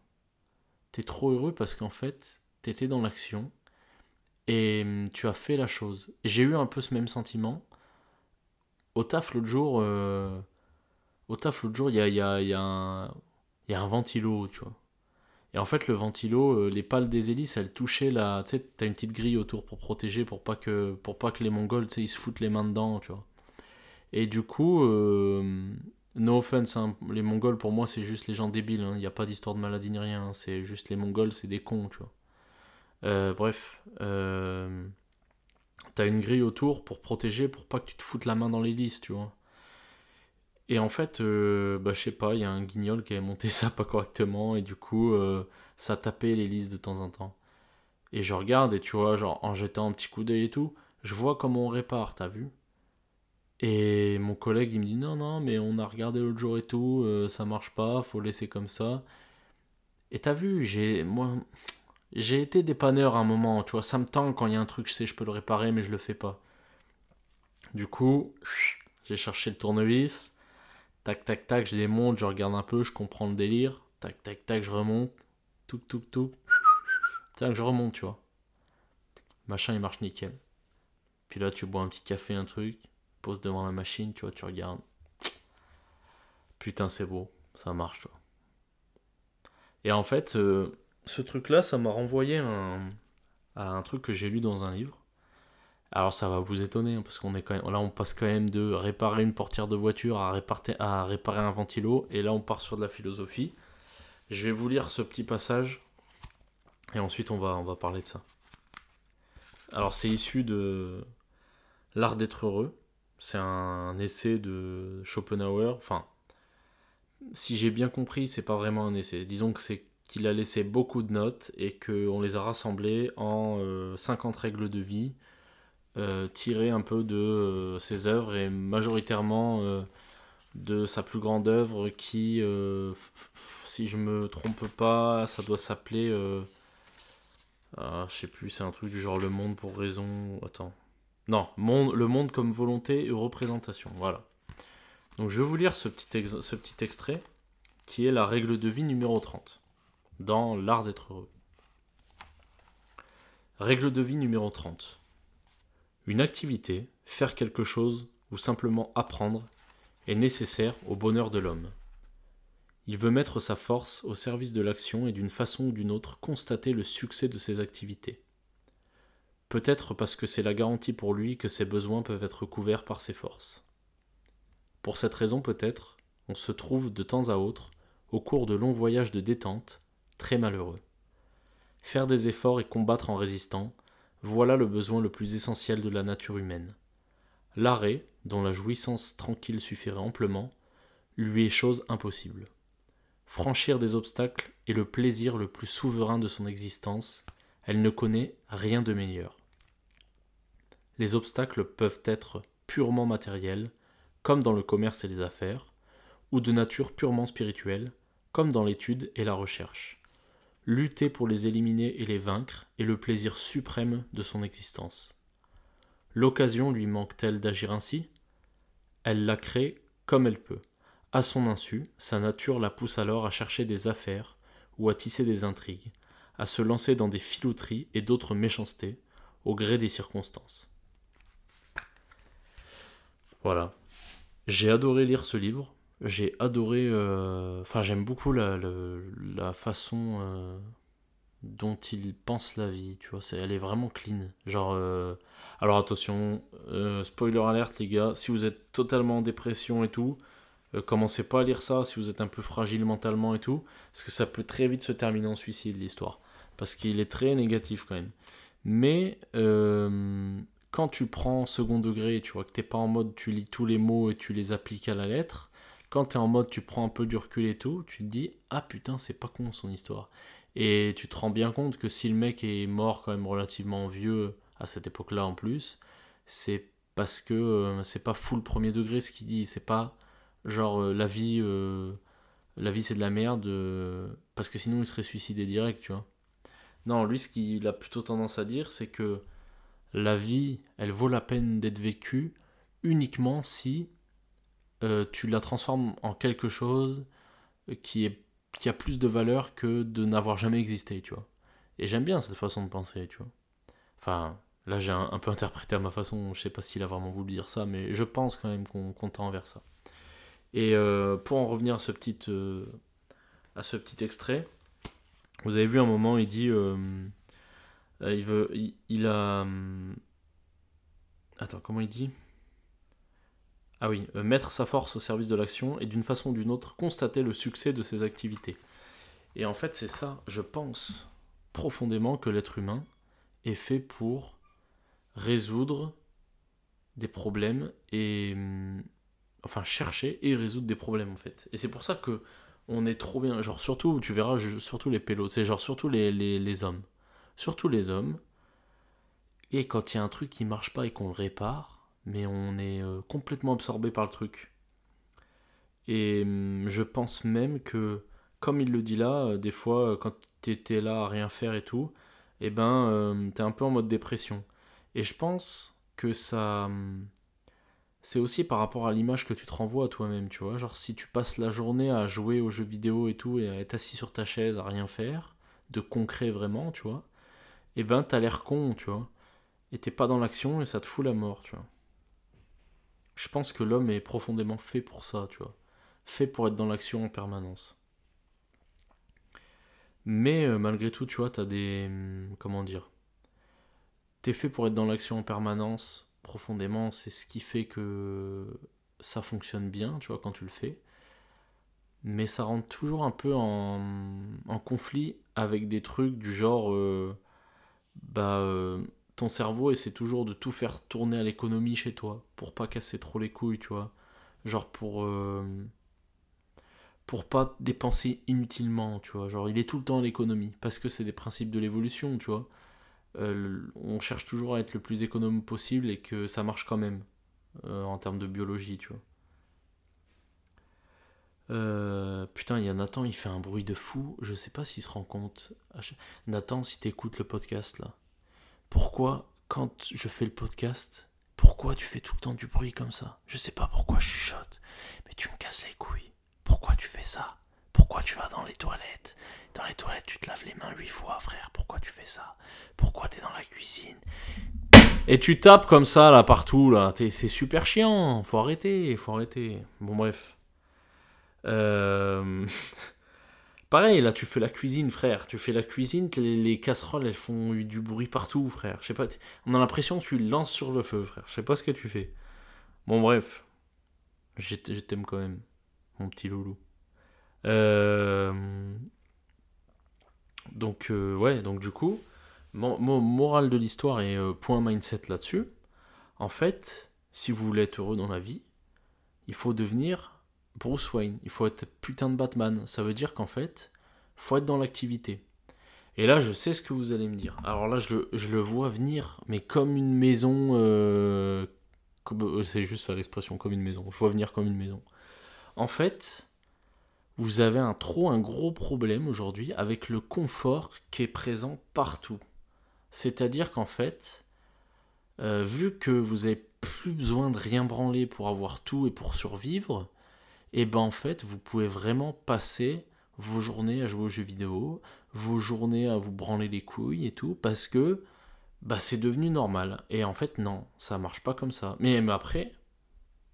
S1: T'es trop heureux parce qu'en fait, t'étais dans l'action, et hum, tu as fait la chose. J'ai eu un peu ce même sentiment. Au taf l'autre jour, euh, au taf l'autre jour, il y a, y a un ventilo, tu vois. Et en fait, le ventilo, euh, les pales des hélices, elles touchaient la. Tu sais, t'as une petite grille autour pour protéger, pour pas que, pour pas que les Mongols, tu sais, ils se foutent les mains dedans, tu vois. Et du coup, euh, no offense, hein, les Mongols, pour moi, c'est juste les gens débiles. Hein. Il n'y a pas d'histoire de maladie ni rien. Hein. C'est juste les Mongols, c'est des cons, tu vois. Euh, bref. t'as une grille autour pour protéger, pour pas que tu te foutes la main dans l'hélice, tu vois. Et en fait, euh, bah, je sais pas, il y a un guignol qui avait monté ça pas correctement et du coup, euh, ça tapait l'hélice de temps en temps. Et je regarde et tu vois, genre en jetant un petit coup d'œil et tout, je vois comment on répare, t'as vu? Et mon collègue il me dit non, non, mais on a regardé l'autre jour et tout, euh, ça marche pas, faut laisser comme ça. Et t'as vu, j'ai moi, j'ai été dépanneur à un moment, tu vois, ça me tend quand il y a un truc, je sais, je peux le réparer, mais je le fais pas. Du coup, j'ai cherché le tournevis Tac, tac, tac, je démonte, je regarde un peu, je comprends le délire. Tac, tac, tac, je remonte. Tout, tout, tout. Tac, je remonte, tu vois. Machin, il marche nickel. Puis là, tu bois un petit café, un truc. Pose devant la machine, tu vois, tu regardes. Putain, c'est beau. Ça marche, toi. Et en fait, euh, ce truc-là, ça m'a renvoyé à un truc que j'ai lu dans un livre. Alors ça va vous étonner, hein, parce qu'on est là on passe quand même de réparer une portière de voiture à réparer, un ventilo, et là on part sur de la philosophie. Je vais vous lire ce petit passage, et ensuite on va, on va parler de ça. Alors c'est issu de L'art d'être heureux, c'est un essai de Schopenhauer, enfin, si j'ai bien compris, c'est pas vraiment un essai, disons que c'est qu'il a laissé beaucoup de notes, et qu'on les a rassemblées en 50 euh, règles de vie, tiré un peu de euh, ses œuvres et majoritairement euh, de sa plus grande œuvre qui, si je me trompe pas, ça doit s'appeler. Ah, je sais plus, c'est un truc du genre Le Monde pour raison. Attends. Non, monde, Le Monde comme volonté et représentation. Voilà. Donc je vais vous lire ce petit, ce petit extrait qui est la règle de vie numéro 30 dans L'art d'être heureux. Règle de vie numéro 30. Une activité, faire quelque chose ou simplement apprendre est nécessaire au bonheur de l'homme. Il veut mettre sa force au service de l'action et d'une façon ou d'une autre constater le succès de ses activités. Peut-être parce que c'est la garantie pour lui que ses besoins peuvent être couverts par ses forces. Pour cette raison peut-être, on se trouve de temps à autre, au cours de longs voyages de détente, très malheureux. Faire des efforts et combattre en résistant, voilà le besoin le plus essentiel de la nature humaine. L'arrêt, dont la jouissance tranquille suffirait amplement, lui est chose impossible. Franchir des obstacles est le plaisir le plus souverain de son existence, elle ne connaît rien de meilleur. Les obstacles peuvent être purement matériels, comme dans le commerce et les affaires, ou de nature purement spirituelle, comme dans l'étude et la recherche. Lutter pour les éliminer et les vaincre est le plaisir suprême de son existence. L'occasion lui manque-t-elle d'agir ainsi? Elle la crée comme elle peut. À son insu, sa nature la pousse alors à chercher des affaires ou à tisser des intrigues, à se lancer dans des filouteries et d'autres méchancetés, au gré des circonstances. Voilà. J'ai adoré lire ce livre. J'ai adoré. euh, Enfin, j'aime beaucoup la, la façon euh, dont il pense la vie. Tu vois, elle est vraiment clean. Genre. euh, Alors attention, spoiler alerte, les gars. Si vous êtes totalement en dépression et tout, commencez pas à lire ça si vous êtes un peu fragile mentalement et tout. Parce que ça peut très vite se terminer en suicide, l'histoire. Parce qu'il est très négatif quand même. Mais. quand tu prends second degré, tu vois que t'es pas en mode tu lis tous les mots et tu les appliques à la lettre, quand tu es en mode tu prends un peu du recul et tout, tu te dis ah putain c'est pas con son histoire. Et tu te rends bien compte que si le mec est mort quand même relativement vieux à cette époque-là en plus, c'est parce que euh, c'est pas full premier degré ce qu'il dit, c'est pas genre euh, la vie euh, la vie c'est de la merde parce que sinon il serait suicidé direct, tu vois. Non, lui ce qu'il a plutôt tendance à dire c'est que la vie, elle vaut la peine d'être vécue uniquement si euh, tu la transformes en quelque chose qui, est, qui a plus de valeur que de n'avoir jamais existé, tu vois. Et j'aime bien cette façon de penser, tu vois. Enfin, là j'ai un, peu interprété à ma façon, je sais pas s'il a vraiment voulu dire ça, mais je pense quand même qu'on qu'on tend vers ça. Et euh, pour en revenir à ce petit, euh, à ce petit extrait, vous avez vu un moment, il dit... il veut... Il a... hum, Attends, comment il dit? Ah oui, euh, mettre sa force au service de l'action et d'une façon ou d'une autre constater le succès de ses activités. Et en fait, c'est ça, je pense profondément que l'être humain est fait pour résoudre des problèmes et hum, enfin chercher et résoudre des problèmes en fait. Et c'est pour ça que on est trop bien, genre surtout, tu verras, surtout les pélos, c'est genre surtout les hommes. Surtout les hommes. Et quand il y a un truc qui marche pas et qu'on le répare, mais on est euh, complètement absorbé par le truc. Et hum, je pense même que, comme il le dit là, euh, des fois, euh, quand t'étais là à rien faire et tout, eh ben, t'es un peu en mode dépression. Et je pense que ça. hum, C'est aussi par rapport à l'image que tu te renvoies à toi-même, tu vois. Genre, si tu passes la journée à jouer aux jeux vidéo et tout, et à être assis sur ta chaise à rien faire, de concret vraiment, tu vois, eh ben, t'as l'air con, tu vois. Et t'es pas dans l'action et ça te fout la mort, tu vois. Je pense que l'homme est profondément fait pour ça, tu vois. Fait pour être dans l'action en permanence. Mais euh, malgré tout, tu vois, t'as des. hum, Comment dire T'es fait pour être dans l'action en permanence, profondément, c'est ce qui fait que ça fonctionne bien, tu vois, quand tu le fais. Mais ça rentre toujours un peu en, conflit avec des trucs du genre. euh, bah. euh, ton cerveau essaie toujours de tout faire tourner à l'économie chez toi, pour pas casser trop les couilles, tu vois. Genre pour. euh, pour pas dépenser inutilement, tu vois. Genre, il est tout le temps à l'économie, parce que c'est des principes de l'évolution, tu vois. Euh, on cherche toujours à être le plus économe possible et que ça marche quand même, euh, en termes de biologie, tu vois. Putain, il y a Nathan, il fait un bruit de fou. Je sais pas s'il se rend compte. Nathan, si t'écoutes le podcast là, pourquoi, quand je fais le podcast, pourquoi tu fais tout le temps du bruit comme ça? Je sais pas pourquoi je chuchote, mais tu me casses les couilles. Pourquoi tu fais ça? Pourquoi tu vas dans les toilettes? Dans les toilettes, tu te laves les mains huit fois, frère. Pourquoi tu fais ça? Pourquoi t'es dans la cuisine? Et tu tapes comme ça là partout là. C'est super chiant. Faut arrêter, faut arrêter. Bon bref. Euh, Pareil, là, tu fais la cuisine, frère. Tu fais la cuisine, les, casseroles, elles font du bruit partout, frère. Je sais pas, on a l'impression que tu lances sur le feu, frère. Je sais pas ce que tu fais. Bon, bref. Je t'aime quand même, mon petit loulou. Euh, donc, euh, ouais, donc du coup, mon, moral de l'histoire et euh, point mindset là-dessus. En fait, si vous voulez être heureux dans la vie, il faut devenir Bruce Wayne, il faut être putain de Batman. Ça veut dire qu'en fait, faut être dans l'activité. Et là, je sais ce que vous allez me dire. Alors là, je le, vois venir, mais comme une maison. Euh, euh, c'est juste ça l'expression, comme une maison. Je vois venir comme une maison. En fait, vous avez un trop un gros problème aujourd'hui avec le confort qui est présent partout. C'est-à-dire qu'en fait, euh, vu que vous avez plus besoin de rien branler pour avoir tout et pour survivre, et ben en fait, vous pouvez vraiment passer vos journées à jouer aux jeux vidéo, vos journées à vous branler les couilles et tout, parce que bah c'est devenu normal. Et en fait, non, ça marche pas comme ça. Mais, après,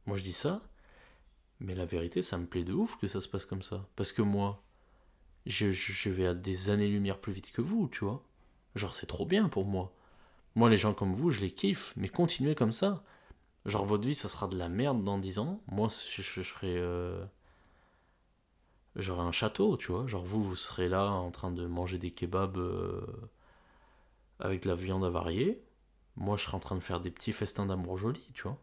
S1: moi je dis ça, mais la vérité, ça me plaît de ouf que ça se passe comme ça. Parce que moi, je, je vais à des années-lumière plus vite que vous, tu vois. Genre, c'est trop bien pour moi. Moi, les gens comme vous, je les kiffe, mais continuez comme ça. Genre, votre vie, ça sera de la merde dans 10 ans. Moi, je, serai. Euh, j'aurai un château, tu vois. Genre, vous, vous serez là en train de manger des kebabs euh, avec de la viande avariée. Moi, je serai en train de faire des petits festins d'amour jolis, tu vois.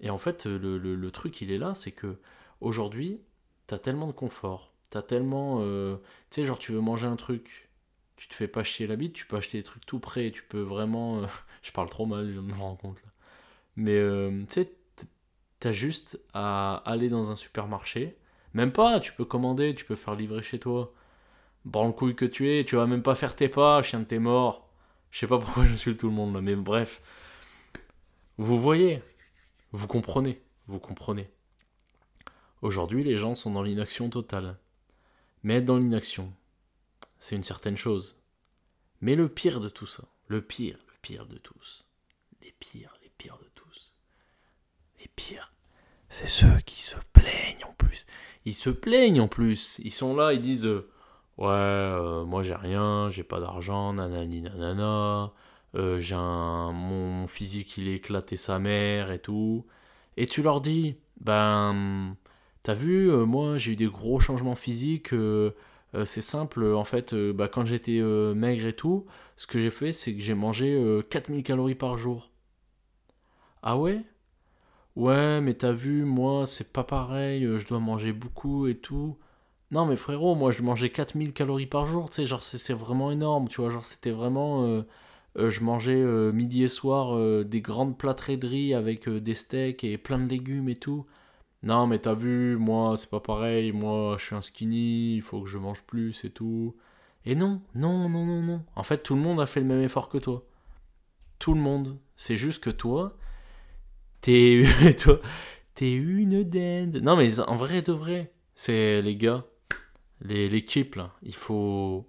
S1: Et en fait, le, le, truc, il est là, c'est que aujourd'hui, t'as tellement de confort. T'as tellement. Euh, tu sais, genre, tu veux manger un truc, tu te fais pas chier la bite, tu peux acheter des trucs tout prêts, tu peux vraiment. je parle trop mal, je me rends compte là. Mais euh, tu sais, t'as juste à aller dans un supermarché. Même pas, tu peux commander, tu peux faire livrer chez toi. le couille que tu es, tu vas même pas faire tes pas, chien de tes morts. Je sais pas pourquoi suis tout le monde là, mais bref. Vous voyez, vous comprenez, vous comprenez. Aujourd'hui, les gens sont dans l'inaction totale. Mais être dans l'inaction, c'est une certaine chose. Mais le pire de tout ça, le pire, le pire de tous, les pires, les pires de pire, c'est ceux qui se plaignent en plus. Ils se plaignent en plus. Ils sont là, ils disent euh, Ouais, euh, moi j'ai rien, j'ai pas d'argent, nanani nanana. Euh, j'ai un. Mon physique il éclaté sa mère et tout. Et tu leur dis Ben. T'as vu, moi j'ai eu des gros changements physiques. c'est simple, en fait, bah, quand j'étais maigre et tout, ce que j'ai fait, c'est que j'ai mangé 4000 calories par jour. Ah ouais? Ouais, mais t'as vu, moi, c'est pas pareil, euh, je dois manger beaucoup et tout. Non, mais frérot, moi, je mangeais 4000 calories par jour, tu sais, genre, c'est vraiment énorme, tu vois, genre, c'était vraiment... Euh, euh, je mangeais midi et soir des grandes plâtrées de riz avec des steaks et plein de légumes et tout. Non, mais t'as vu, moi, c'est pas pareil, moi, je suis un skinny, il faut que je mange plus et tout. Et non, non, non, non, non. En fait, tout le monde a fait le même effort que toi. Tout le monde. C'est juste que toi, T'es t'es une dinde. Non mais en vrai de vrai, c'est les gars, les l'équipe là, il faut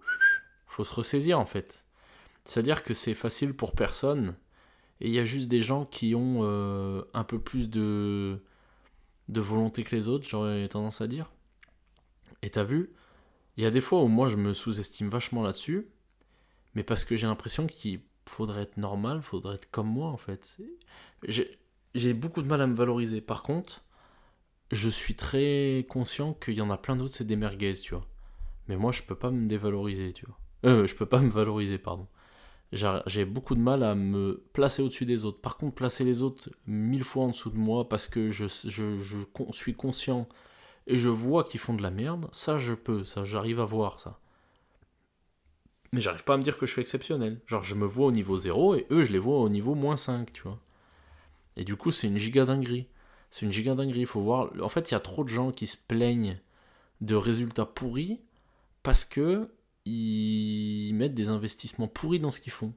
S1: faut se ressaisir en fait. C'est-à-dire que c'est facile pour personne et il y a juste des gens qui ont euh, un peu plus de de volonté que les autres, j'aurais tendance à dire. Et t'as vu, il y a des fois où moi je me sous-estime vachement là-dessus, mais parce que j'ai l'impression qu'il faudrait être normal, faudrait être comme moi en fait. J'ai j'ai beaucoup de mal à me valoriser. Par contre, je suis très conscient qu'il y en a plein d'autres, c'est des merguez, tu vois. Mais moi, je peux pas me dévaloriser, tu vois. Euh, je peux pas me valoriser, pardon. J'ai beaucoup de mal à me placer au-dessus des autres. Par contre, placer les autres mille fois en dessous de moi parce que je, je, suis conscient et je vois qu'ils font de la merde, ça je peux, ça j'arrive à voir ça. Mais j'arrive pas à me dire que je suis exceptionnel. Genre, je me vois au niveau 0 et eux, je les vois au niveau moins 5, tu vois. Et du coup, c'est une giga dinguerie. C'est une giga dinguerie. Il faut voir. En fait, il y a trop de gens qui se plaignent de résultats pourris parce que ils mettent des investissements pourris dans ce qu'ils font.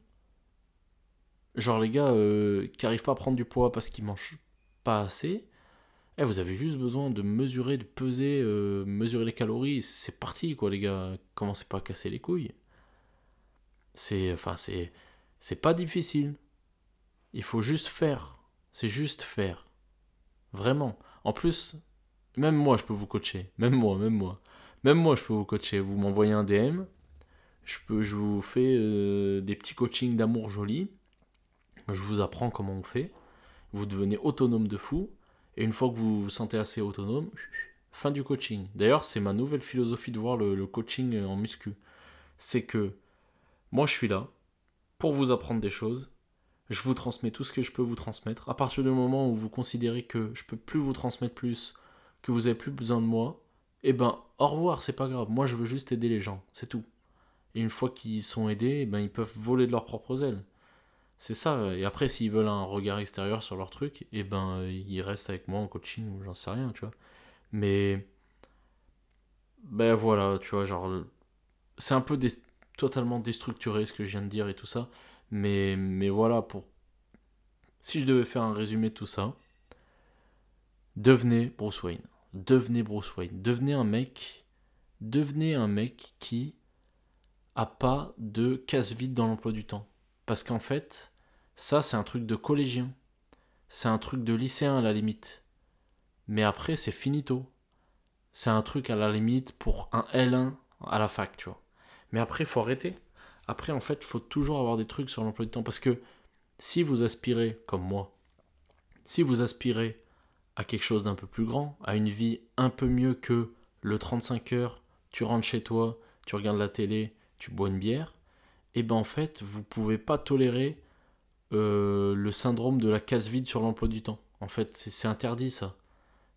S1: Genre les gars euh, qui arrivent pas à prendre du poids parce qu'ils mangent pas assez. Eh, vous avez juste besoin de mesurer, de peser, euh, mesurer les calories. C'est parti quoi les gars. Commencez pas à casser les couilles. C'est enfin c'est c'est pas difficile. Il faut juste faire. C'est juste faire. Vraiment. En plus, même moi, je peux vous coacher. Même moi, même moi. Même moi, je peux vous coacher. Vous m'envoyez un DM, je, vous fais euh, des petits coachings d'amour jolis. Je vous apprends comment on fait. Vous devenez autonome de fou. Et une fois que vous vous sentez assez autonome, fin du coaching. D'ailleurs, c'est ma nouvelle philosophie de voir le, coaching en muscu. C'est que moi, je suis là pour vous apprendre des choses. Je vous transmets tout ce que je peux vous transmettre. À partir du moment où vous considérez que je peux plus vous transmettre plus, que vous avez plus besoin de moi, eh ben, au revoir, c'est pas grave. Moi, je veux juste aider les gens, c'est tout. Et une fois qu'ils sont aidés, eh ben, ils peuvent voler de leurs propres ailes. C'est ça. Et après, s'ils veulent un regard extérieur sur leur truc, eh ben, ils restent avec moi en coaching ou j'en sais rien, tu vois. Mais. Ben voilà, tu vois, genre. C'est un peu totalement déstructuré ce que je viens de dire et tout ça. Mais, mais voilà, pour. Si je devais faire un résumé de tout ça, devenez Bruce Wayne. Devenez Bruce Wayne. Devenez un mec. Devenez un mec qui a pas de casse vide dans l'emploi du temps. Parce qu'en fait, ça c'est un truc de collégien. C'est un truc de lycéen à la limite. Mais après, c'est finito. C'est un truc à la limite pour un L1 à la fac, tu vois. Mais après, faut arrêter. Après, en fait, il faut toujours avoir des trucs sur l'emploi du temps. Parce que si vous aspirez, comme moi, si vous aspirez à quelque chose d'un peu plus grand, à une vie un peu mieux que le 35 heures, tu rentres chez toi, tu regardes la télé, tu bois une bière, et eh ben en fait, vous pouvez pas tolérer euh, le syndrome de la casse vide sur l'emploi du temps. En fait, c'est interdit ça.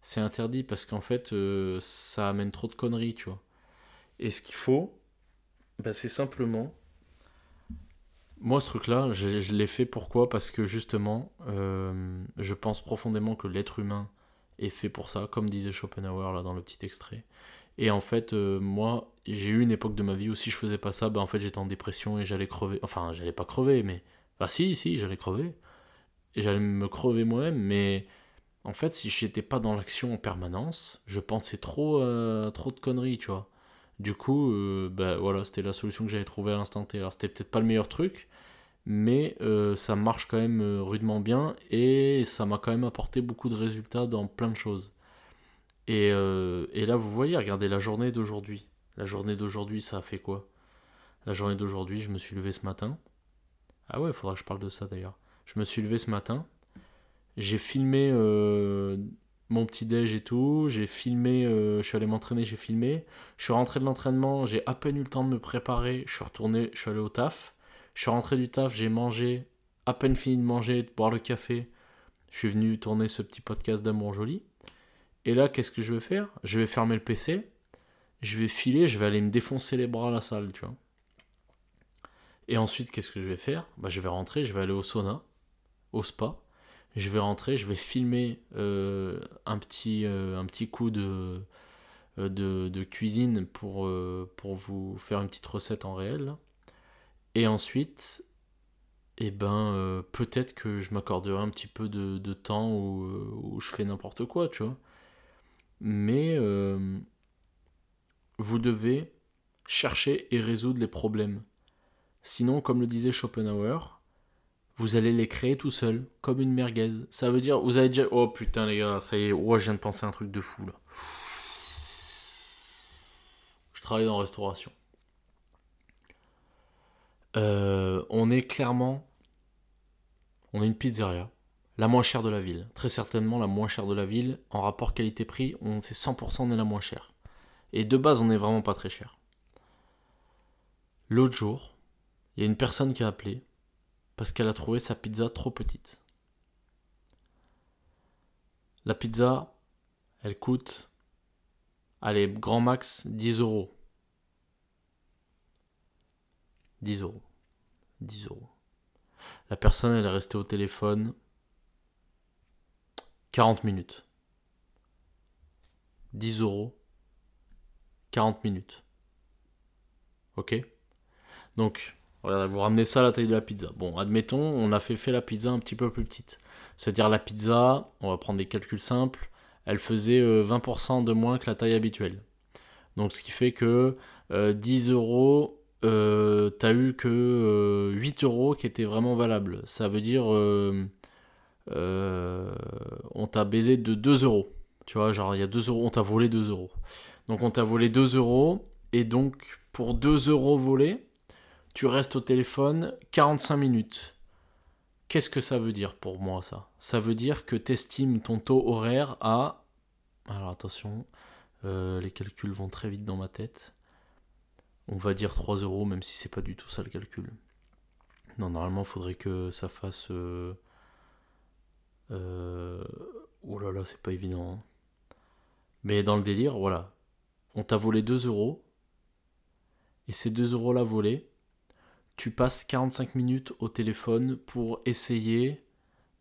S1: C'est interdit parce qu'en fait, euh, ça amène trop de conneries, tu vois. Et ce qu'il faut, ben, c'est simplement. Moi, ce truc-là, je, l'ai fait pourquoi? Parce que justement, euh, je pense profondément que l'être humain est fait pour ça, comme disait Schopenhauer là dans le petit extrait. Et en fait, euh, moi, j'ai eu une époque de ma vie où si je faisais pas ça, ben en fait j'étais en dépression et j'allais crever. Enfin, j'allais pas crever, mais. Bah si, si, j'allais crever. Et j'allais me crever moi-même, mais en fait, si j'étais pas dans l'action en permanence, je pensais trop, euh, trop de conneries, tu vois. Du coup, euh, bah voilà, c'était la solution que j'avais trouvée à l'instant T. Alors c'était peut-être pas le meilleur truc, mais ça marche quand même rudement bien et ça m'a quand même apporté beaucoup de résultats dans plein de choses. Euh, et, là, vous voyez, regardez la journée d'aujourd'hui. La journée d'aujourd'hui, ça a fait quoi? La journée d'aujourd'hui, je me suis levé ce matin. Ah ouais, il faudra que je parle de ça d'ailleurs. Je me suis levé ce matin. J'ai filmé euh, mon petit déj et tout. J'ai filmé, euh, je suis allé m'entraîner, j'ai filmé. Je suis rentré de l'entraînement, j'ai à peine eu le temps de me préparer. Je suis retourné, je suis allé au taf. Je suis rentré du taf, j'ai mangé, à peine fini de manger, de boire le café. Je suis venu tourner ce petit podcast d'amour joli. Et là, qu'est-ce que je vais faire? Je vais fermer le PC, je vais filer, je vais aller me défoncer les bras à la salle, tu vois. Et ensuite, qu'est-ce que je vais faire? Bah, Je vais rentrer, je vais aller au sauna, au spa. Je vais rentrer, je vais filmer euh, un, petit, euh, un petit coup de, euh, de, cuisine pour, pour vous faire une petite recette en réel. Et ensuite, eh ben, peut-être que je m'accorderai un petit peu de, de temps où, je fais n'importe quoi, tu vois mais vous devez chercher et résoudre les problèmes. Sinon, comme le disait Schopenhauer, vous allez les créer tout seul, comme une merguez. Ça veut dire, vous avez déjà... Oh putain les gars, ça y est, oh, je viens de penser un truc de fou là. Je travaille dans restauration. Euh, on est clairement... On est une pizzeria la moins chère de la ville. Très certainement la moins chère de la ville. En rapport qualité-prix, on c'est 100% on est la moins chère. Et de base, on n'est vraiment pas très cher. L'autre jour, il y a une personne qui a appelé parce qu'elle a trouvé sa pizza trop petite. La pizza, elle coûte, allez, grand max 10 euros. 10 euros. 10 euros. La personne, elle est restée au téléphone 40 minutes. 10 euros. 40 minutes. Ok? Donc, vous ramenez ça à la taille de la pizza. Bon, admettons, on a fait, fait la pizza un petit peu plus petite. C'est-à-dire la pizza, on va prendre des calculs simples, elle faisait 20% euh, de moins que la taille habituelle. Donc ce qui fait que 10 euh, euros, euh, t'as eu que 8 euros qui étaient vraiment valables. Ça veut dire on t'a baisé de 2 euros. Tu vois, genre, il y a 2 euros, on t'a volé 2 euros. Donc, on t'a volé 2 euros, et donc, pour 2 euros volés, tu restes au téléphone 45 minutes. Qu'est-ce que ça veut dire pour moi, ça? Ça veut dire que tu estimes ton taux horaire à. Alors, attention, euh, les calculs vont très vite dans ma tête. On va dire 3 euros, même si c'est pas du tout ça le calcul. Non, normalement, il faudrait que ça fasse. Euh, euh, oh là là, c'est pas évident. Hein. Mais dans le délire, voilà. On t'a volé 2 euros. Et ces 2 euros là volés, tu passes 45 minutes au téléphone pour essayer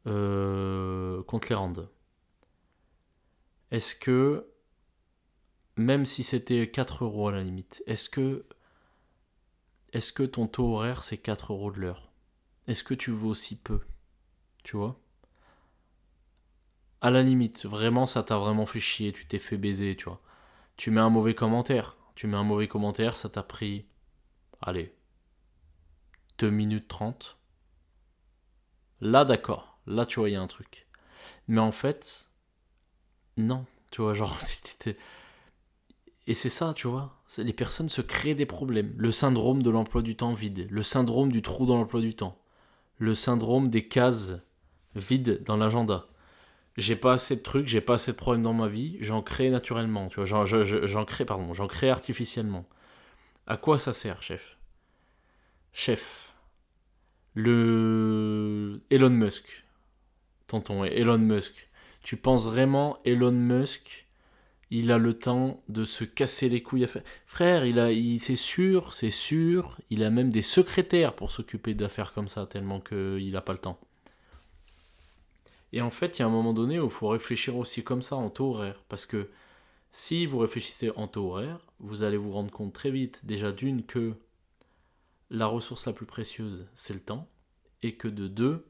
S1: euh, qu'on te les rende. Est-ce que, même si c'était 4 euros à la limite, est-ce que, ton taux horaire c'est 4 euros de l'heure? Est-ce que tu vaux si peu? Tu vois? À la limite, vraiment ça t'a vraiment fait chier, tu t'es fait baiser, tu vois. Tu mets un mauvais commentaire, tu mets un mauvais commentaire, ça t'a pris, allez, 2 minutes 30. Là, d'accord. Là, tu vois, il y a un truc. Mais en fait, non. Tu vois, genre, Et c'est ça, tu vois. Les personnes se créent des problèmes. Le syndrome de l'emploi du temps vide. Le syndrome du trou dans l'emploi du temps. Le syndrome des cases vides dans l'agenda. J'ai pas assez de trucs, j'ai pas assez de problèmes dans ma vie, j'en crée naturellement, tu vois, j'en crée, pardon, j'en crée artificiellement. À quoi ça sert, chef? Chef, le Elon Musk, tonton, Elon Musk, tu penses vraiment Elon Musk, il a le temps de se casser les couilles à faire? Frère, il a, il, c'est sûr, c'est sûr, il a même des secrétaires pour s'occuper d'affaires comme ça, tellement qu'il n'a pas le temps. Et en fait, il y a un moment donné où il faut réfléchir aussi comme ça en taux horaire. Parce que si vous réfléchissez en taux horaire, vous allez vous rendre compte très vite, déjà d'une, que la ressource la plus précieuse, c'est le temps, et que de deux,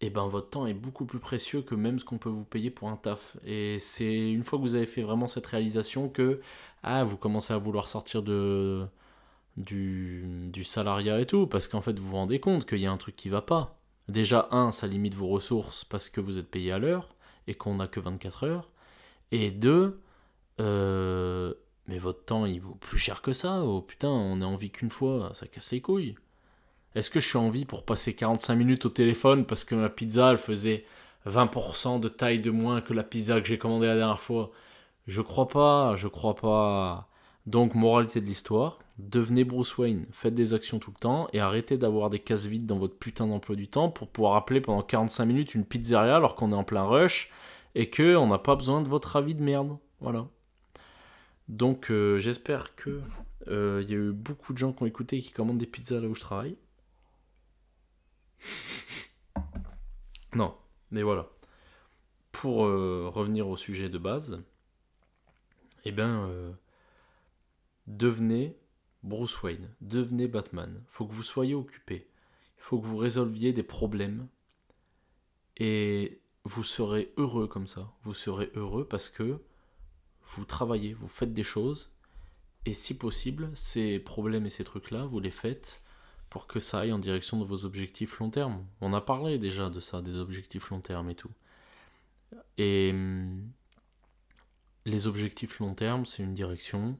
S1: eh ben, votre temps est beaucoup plus précieux que même ce qu'on peut vous payer pour un taf. Et c'est une fois que vous avez fait vraiment cette réalisation que ah, vous commencez à vouloir sortir de, du, salariat et tout, parce qu'en fait vous vous rendez compte qu'il y a un truc qui va pas. Déjà, un, ça limite vos ressources parce que vous êtes payé à l'heure et qu'on n'a que 24 heures. Et deux, euh, mais votre temps, il vaut plus cher que ça. Oh putain, on est en vie qu'une fois, ça casse les couilles. Est-ce que je suis en vie pour passer 45 minutes au téléphone parce que ma pizza, elle faisait 20% de taille de moins que la pizza que j'ai commandée la dernière fois? Je crois pas, je crois pas. Donc, moralité de l'histoire, devenez Bruce Wayne, faites des actions tout le temps et arrêtez d'avoir des cases vides dans votre putain d'emploi du temps pour pouvoir appeler pendant 45 minutes une pizzeria alors qu'on est en plein rush et que on n'a pas besoin de votre avis de merde. Voilà. Donc euh, j'espère que il euh, y a eu beaucoup de gens qui ont écouté et qui commandent des pizzas là où je travaille. non, mais voilà. Pour euh, revenir au sujet de base, eh bien, devenez Bruce Wayne, devenez Batman. Faut que vous soyez occupé. Il faut que vous résolviez des problèmes. Et vous serez heureux comme ça. Vous serez heureux parce que vous travaillez, vous faites des choses, et si possible, ces problèmes et ces trucs-là, vous les faites pour que ça aille en direction de vos objectifs long terme. On a parlé déjà de ça, des objectifs long terme et tout. Et hum, les objectifs long terme, c'est une direction.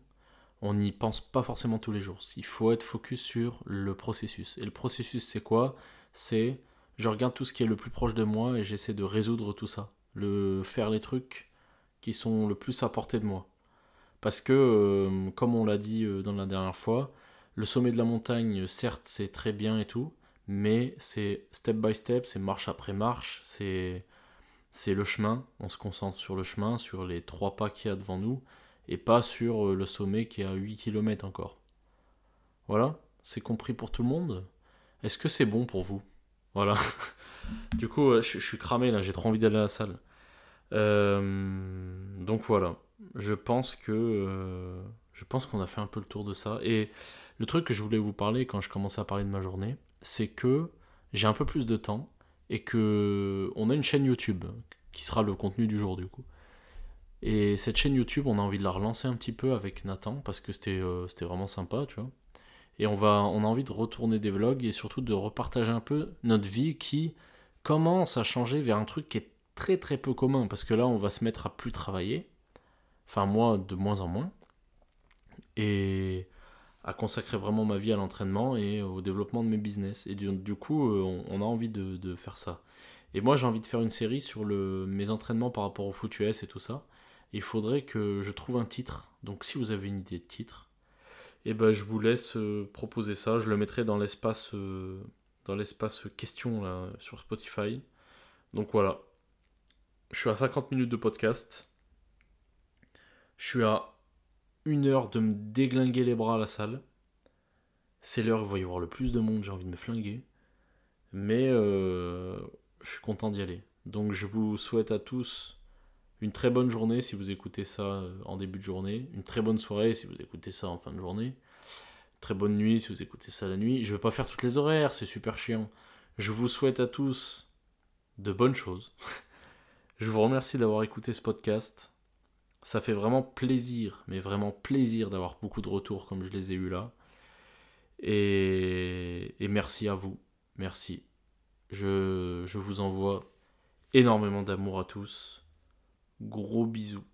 S1: On n'y pense pas forcément tous les jours. Il faut être focus sur le processus. Et le processus, c'est quoi? C'est je regarde tout ce qui est le plus proche de moi et j'essaie de résoudre tout ça. Le faire les trucs qui sont le plus à portée de moi. Parce que, euh, comme on l'a dit euh, dans la dernière fois, le sommet de la montagne, certes, c'est très bien et tout, mais c'est step by step, c'est marche après marche, c'est le chemin, on se concentre sur le chemin, sur les trois pas qu'il y a devant nous, et pas sur euh, le sommet qui est à 8 km encore. Voilà, c'est compris pour tout le monde Est-ce que c'est bon pour vous? Voilà. du coup, je, suis cramé là, j'ai trop envie d'aller à la salle. Euh, donc voilà, je pense que euh, je pense qu'on a fait un peu le tour de ça. Et le truc que je voulais vous parler quand je commençais à parler de ma journée, c'est que j'ai un peu plus de temps et que on a une chaîne YouTube qui sera le contenu du jour du coup. Et cette chaîne YouTube, on a envie de la relancer un petit peu avec Nathan parce que c'était euh, vraiment sympa, tu vois. Et on va on a envie de retourner des vlogs et surtout de repartager un peu notre vie qui commence à changer vers un truc qui est très très peu commun parce que là on va se mettre à plus travailler. Enfin moi de moins en moins. Et à consacrer vraiment ma vie à l'entraînement et au développement de mes business. Et du, coup euh, on, a envie de, faire ça. Et moi j'ai envie de faire une série sur le, mes entraînements par rapport au foot US et tout ça. Il faudrait que je trouve un titre. Donc si vous avez une idée de titre, eh ben je vous laisse euh, proposer ça. Je le mettrai dans l'espace euh, dans l'espace questions sur Spotify. Donc voilà. Je suis à 50 minutes de podcast. Je suis à une heure de me déglinguer les bras à la salle. C'est l'heure où il va y avoir le plus de monde, j'ai envie de me flinguer. Mais euh, je suis content d'y aller. Donc je vous souhaite à tous une très bonne journée si vous écoutez ça euh, en début de journée, une très bonne soirée si vous écoutez ça en fin de journée, très bonne nuit si vous écoutez ça la nuit. Je vais pas faire toutes les horaires, c'est super chiant. Je vous souhaite à tous de bonnes choses. Je vous remercie d'avoir écouté ce podcast. Ça fait vraiment plaisir, mais vraiment plaisir d'avoir beaucoup de retours comme je les ai eus là. Et, et merci à vous. Merci. Je, je vous envoie énormément d'amour à tous. Gros bisous.